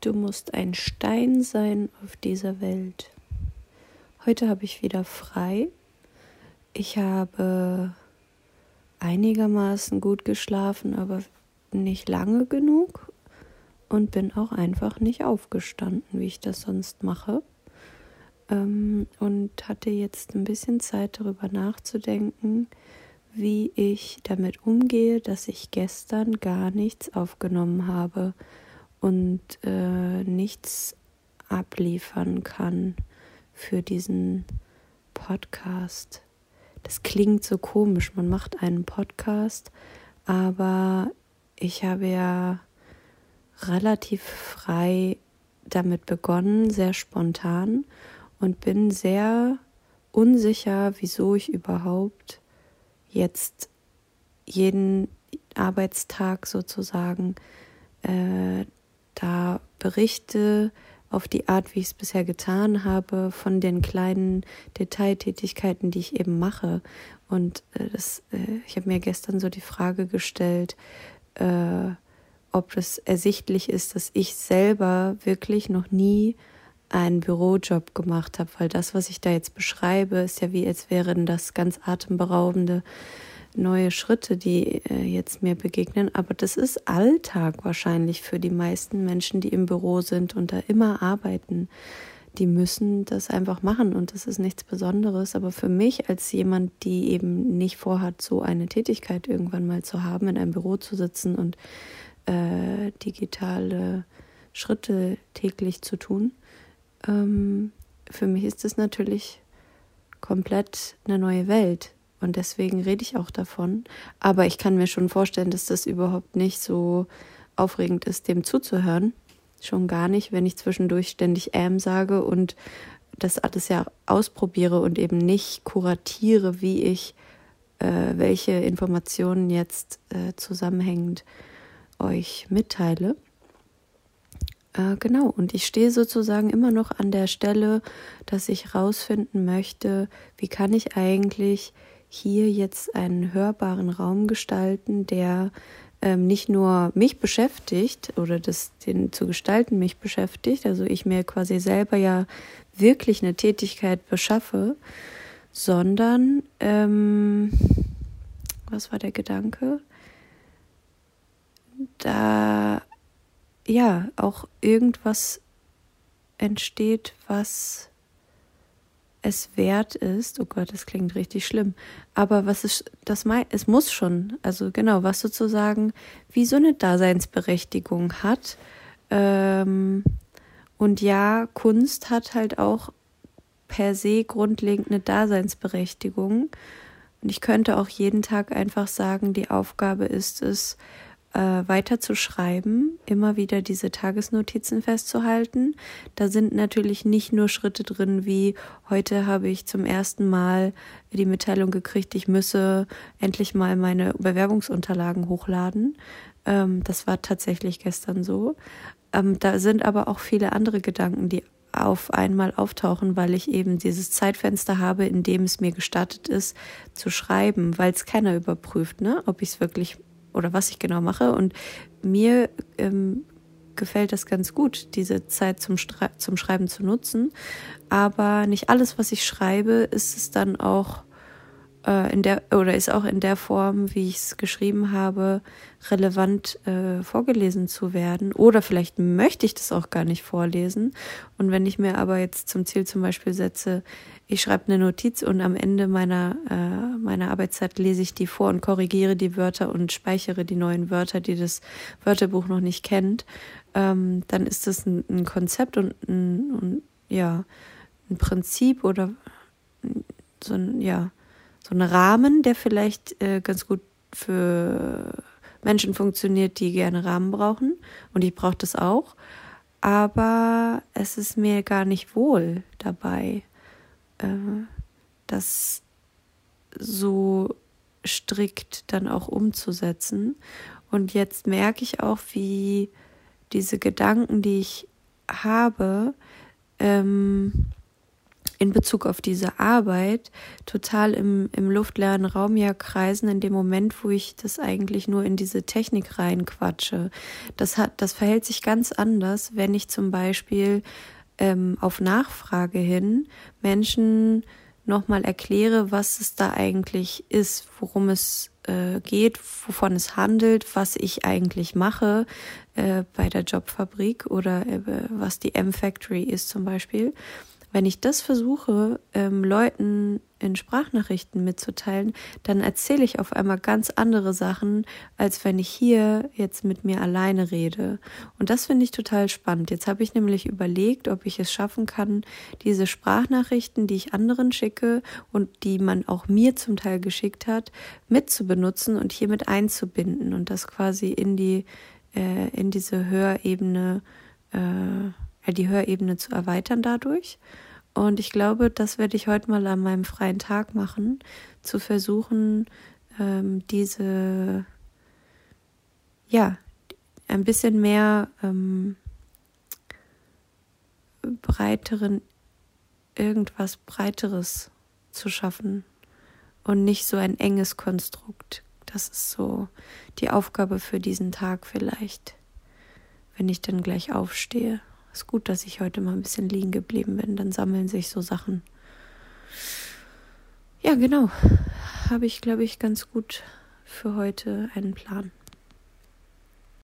Du musst ein Stein sein auf dieser Welt. Heute habe ich wieder frei. Ich habe einigermaßen gut geschlafen, aber nicht lange genug und bin auch einfach nicht aufgestanden, wie ich das sonst mache. Ähm, und hatte jetzt ein bisschen Zeit darüber nachzudenken, wie ich damit umgehe, dass ich gestern gar nichts aufgenommen habe und äh, nichts abliefern kann für diesen Podcast. Das klingt so komisch, man macht einen Podcast, aber ich habe ja relativ frei damit begonnen, sehr spontan und bin sehr unsicher, wieso ich überhaupt jetzt jeden Arbeitstag sozusagen äh, da berichte auf die Art, wie ich es bisher getan habe, von den kleinen Detailtätigkeiten, die ich eben mache. Und äh, das, äh, ich habe mir gestern so die Frage gestellt, äh, ob es ersichtlich ist, dass ich selber wirklich noch nie einen Bürojob gemacht habe, weil das, was ich da jetzt beschreibe, ist ja wie, als wären das ganz atemberaubende neue Schritte, die äh, jetzt mir begegnen. Aber das ist Alltag wahrscheinlich für die meisten Menschen, die im Büro sind und da immer arbeiten. Die müssen das einfach machen und das ist nichts Besonderes. Aber für mich als jemand, die eben nicht vorhat, so eine Tätigkeit irgendwann mal zu haben, in einem Büro zu sitzen und äh, digitale Schritte täglich zu tun, ähm, für mich ist das natürlich komplett eine neue Welt und deswegen rede ich auch davon. Aber ich kann mir schon vorstellen, dass das überhaupt nicht so aufregend ist, dem zuzuhören. Schon gar nicht, wenn ich zwischendurch ständig ähm sage und das alles ja ausprobiere und eben nicht kuratiere, wie ich äh, welche Informationen jetzt äh, zusammenhängend euch mitteile. Äh, genau, und ich stehe sozusagen immer noch an der Stelle, dass ich herausfinden möchte, wie kann ich eigentlich hier jetzt einen hörbaren Raum gestalten, der ähm, nicht nur mich beschäftigt oder das den zu gestalten mich beschäftigt, also ich mir quasi selber ja wirklich eine Tätigkeit beschaffe, sondern ähm, was war der Gedanke? Da ja auch irgendwas entsteht, was es wert ist, oh Gott, das klingt richtig schlimm, aber was ist, das mein, es muss schon, also genau, was sozusagen wie so eine Daseinsberechtigung hat. Ähm, und ja, Kunst hat halt auch per se grundlegend eine Daseinsberechtigung. Und ich könnte auch jeden Tag einfach sagen, die Aufgabe ist es, äh, weiter zu schreiben, immer wieder diese Tagesnotizen festzuhalten. Da sind natürlich nicht nur Schritte drin, wie heute habe ich zum ersten Mal die Mitteilung gekriegt, ich müsse endlich mal meine Bewerbungsunterlagen hochladen. Ähm, das war tatsächlich gestern so. Ähm, da sind aber auch viele andere Gedanken, die auf einmal auftauchen, weil ich eben dieses Zeitfenster habe, in dem es mir gestattet ist, zu schreiben, weil es keiner überprüft, ne, ob ich es wirklich oder was ich genau mache. Und mir ähm, gefällt das ganz gut, diese Zeit zum, Stre zum Schreiben zu nutzen. Aber nicht alles, was ich schreibe, ist es dann auch äh, in der oder ist auch in der Form, wie ich es geschrieben habe, relevant äh, vorgelesen zu werden. Oder vielleicht möchte ich das auch gar nicht vorlesen. Und wenn ich mir aber jetzt zum Ziel zum Beispiel setze, ich schreibe eine Notiz und am Ende meiner, äh, meiner Arbeitszeit lese ich die vor und korrigiere die Wörter und speichere die neuen Wörter, die das Wörterbuch noch nicht kennt, ähm, dann ist das ein, ein Konzept und ein, und, ja, ein Prinzip oder so ein, ja, so ein Rahmen, der vielleicht äh, ganz gut für Menschen funktioniert, die gerne Rahmen brauchen. Und ich brauche das auch. Aber es ist mir gar nicht wohl dabei, äh, das so strikt dann auch umzusetzen. Und jetzt merke ich auch, wie diese Gedanken, die ich habe, ähm, in Bezug auf diese Arbeit total im, im luftleeren Raum ja kreisen in dem Moment, wo ich das eigentlich nur in diese Technik reinquatsche. Das hat, das verhält sich ganz anders, wenn ich zum Beispiel ähm, auf Nachfrage hin Menschen nochmal erkläre, was es da eigentlich ist, worum es äh, geht, wovon es handelt, was ich eigentlich mache äh, bei der Jobfabrik oder äh, was die M-Factory ist zum Beispiel. Wenn ich das versuche, ähm, Leuten in Sprachnachrichten mitzuteilen, dann erzähle ich auf einmal ganz andere Sachen, als wenn ich hier jetzt mit mir alleine rede. Und das finde ich total spannend. Jetzt habe ich nämlich überlegt, ob ich es schaffen kann, diese Sprachnachrichten, die ich anderen schicke und die man auch mir zum Teil geschickt hat, mitzubenutzen und hier mit einzubinden und das quasi in die äh, in diese Hörebene äh, die Hörebene zu erweitern dadurch. Und ich glaube, das werde ich heute mal an meinem freien Tag machen, zu versuchen, ähm, diese, ja, ein bisschen mehr ähm, breiteren, irgendwas Breiteres zu schaffen und nicht so ein enges Konstrukt. Das ist so die Aufgabe für diesen Tag vielleicht, wenn ich dann gleich aufstehe. Ist gut, dass ich heute mal ein bisschen liegen geblieben bin. Dann sammeln sich so Sachen. Ja, genau. Habe ich, glaube ich, ganz gut für heute einen Plan.